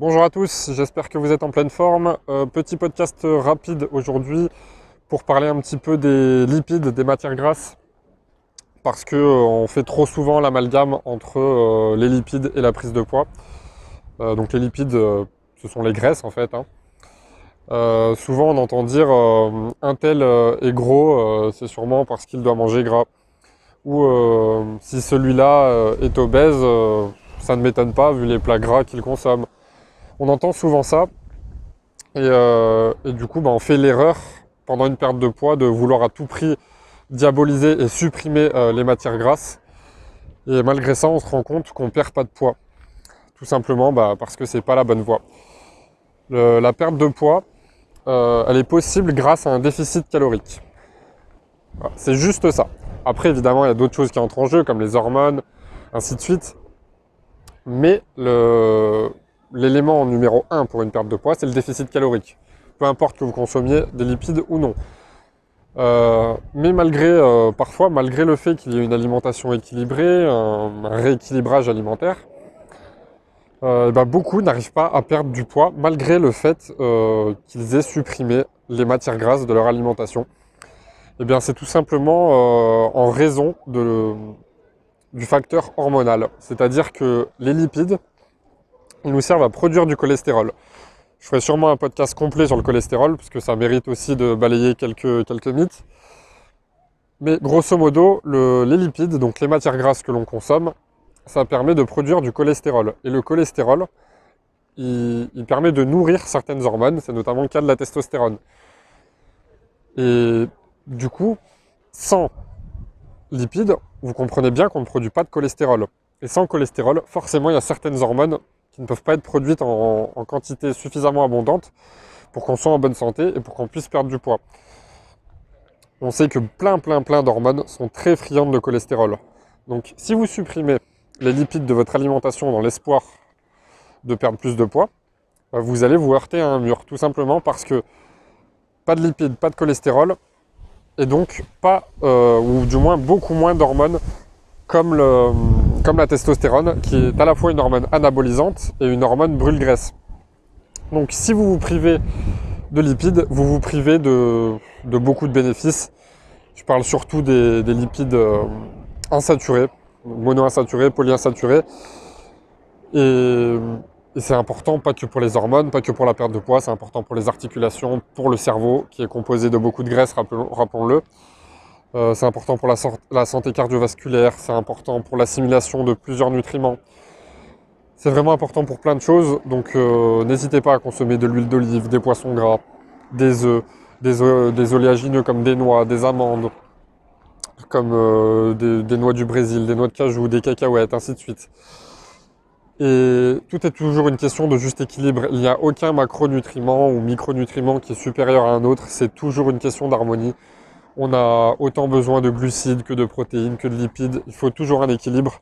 Bonjour à tous, j'espère que vous êtes en pleine forme. Euh, petit podcast rapide aujourd'hui pour parler un petit peu des lipides, des matières grasses, parce que euh, on fait trop souvent l'amalgame entre euh, les lipides et la prise de poids. Euh, donc les lipides, ce sont les graisses en fait. hein. Souvent on entend dire un tel est gros, c'est sûrement parce qu'il doit manger gras. Ou si celui-là est obèse, ça ne m'étonne pas vu les plats gras qu'il consomme. On entend souvent ça. Et, euh, du coup, bah, on fait l'erreur pendant une perte de poids de vouloir à tout prix diaboliser et supprimer euh, les matières grasses. Et malgré ça, on se rend compte qu'on perd pas de poids. Tout simplement bah, parce que c'est pas la bonne voie. La perte de poids, euh, elle est possible grâce à un déficit calorique. C'est juste ça. Après, évidemment, il y a d'autres choses qui entrent en jeu, comme les hormones, ainsi de suite. Mais le- l'élément numéro un pour une perte de poids, c'est le déficit calorique. Peu importe que vous consommiez des lipides ou non. Euh, mais malgré, euh, parfois, malgré le fait qu'il y ait une alimentation équilibrée, un, rééquilibrage alimentaire, euh, bah, beaucoup n'arrivent pas à perdre du poids malgré le fait qu'ils aient supprimé les matières grasses de leur alimentation. Eh bien, c'est tout simplement en raison du facteur hormonal. C'est-à-dire que les lipides, nous servent à produire du cholestérol. Je ferai sûrement un podcast complet sur le cholestérol, parce que ça mérite aussi de balayer quelques, quelques mythes. Mais grosso modo, le- les lipides, donc les matières grasses que l'on consomme, ça permet de produire du cholestérol. Et le cholestérol, il permet de nourrir certaines hormones, c'est notamment le cas de la testostérone. Et du coup, sans lipides, vous comprenez bien qu'on ne produit pas de cholestérol. Et sans cholestérol, forcément, il y a certaines hormones ne peuvent pas être produites en, en quantité suffisamment abondante pour qu'on soit en bonne santé et pour qu'on puisse perdre du poids. On sait que plein, plein, plein d'hormones sont très friandes de cholestérol. Donc, si vous supprimez les lipides de votre alimentation dans l'espoir de perdre plus de poids, bah, vous allez vous heurter à un mur, tout simplement parce que pas de lipides, pas de cholestérol, et donc pas, euh, ou du moins beaucoup moins d'hormones comme, le, comme la testostérone, qui est à la fois une hormone anabolisante et une hormone brûle-graisse. Donc si vous vous privez de lipides, vous vous privez de, beaucoup de bénéfices. Je parle surtout des, des lipides euh, insaturés, monoinsaturés, polyinsaturés. Et, c'est important, pas que pour les hormones, pas que pour la perte de poids, c'est important pour les articulations, pour le cerveau, qui est composé de beaucoup de graisse, rappelons- rappelons-le. Euh, c'est important pour la, santé cardiovasculaire, c'est important pour l'assimilation de plusieurs nutriments. C'est vraiment important pour plein de choses, donc euh, n'hésitez pas à consommer de l'huile d'olive, des poissons gras, des œufs, des, oléagineux comme des noix, des amandes, comme euh, des, des noix du Brésil, des noix de cajou, des cacahuètes, ainsi de suite. Et tout est toujours une question de juste équilibre. Il n'y a aucun macronutriment ou micronutriment qui est supérieur à un autre. C'est toujours une question d'harmonie. On a autant besoin de glucides que de protéines, que de lipides. Il faut toujours un équilibre.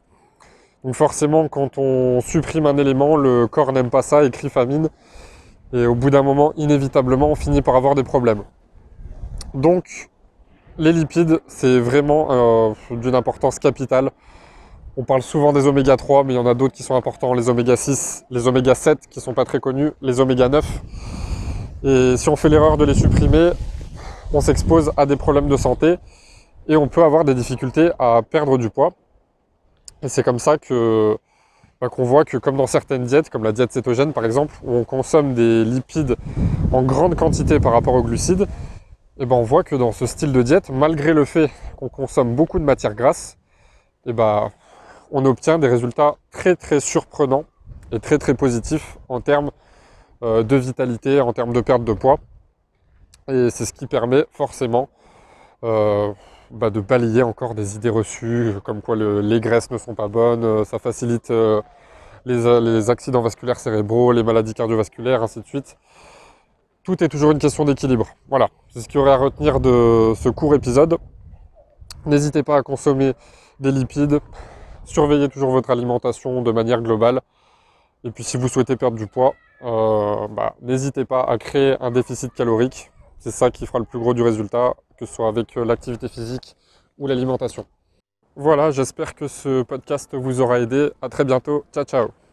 Donc forcément, quand on supprime un élément, le corps n'aime pas ça et crie famine. Et au bout d'un moment, inévitablement, on finit par avoir des problèmes. Donc, les lipides, c'est vraiment euh, d'une importance capitale. On parle souvent des oméga 3, mais il y en a d'autres qui sont importants, les oméga 6, les oméga 7 qui sont pas très connus, les oméga 9. Et si on fait l'erreur de les supprimer, on s'expose à des problèmes de santé et on peut avoir des difficultés à perdre du poids. Et c'est comme ça que bah, qu'on voit que comme dans certaines diètes, comme la diète cétogène par exemple, où on consomme des lipides en grande quantité par rapport aux glucides, et ben on voit que dans ce style de diète, malgré le fait qu'on consomme beaucoup de matières grasses, et ben on obtient des résultats très très surprenants et très très positifs en termes euh, de vitalité, en termes de perte de poids. Et c'est ce qui permet forcément euh, bah, de balayer encore des idées reçues, comme quoi le- les graisses ne sont pas bonnes, euh, ça facilite euh, les, accidents vasculaires cérébraux, les maladies cardiovasculaires, ainsi de suite. Tout est toujours une question d'équilibre. Voilà, c'est ce qu'il y aurait à retenir de ce court épisode. N'hésitez pas à consommer des lipides, surveillez toujours votre alimentation de manière globale. Et puis si vous souhaitez perdre du poids, bah, n'hésitez pas à créer un déficit calorique. C'est ça qui fera le plus gros du résultat, que ce soit avec euh, l'activité physique ou l'alimentation. Voilà, j'espère que ce podcast vous aura aidé. À très bientôt. Ciao ciao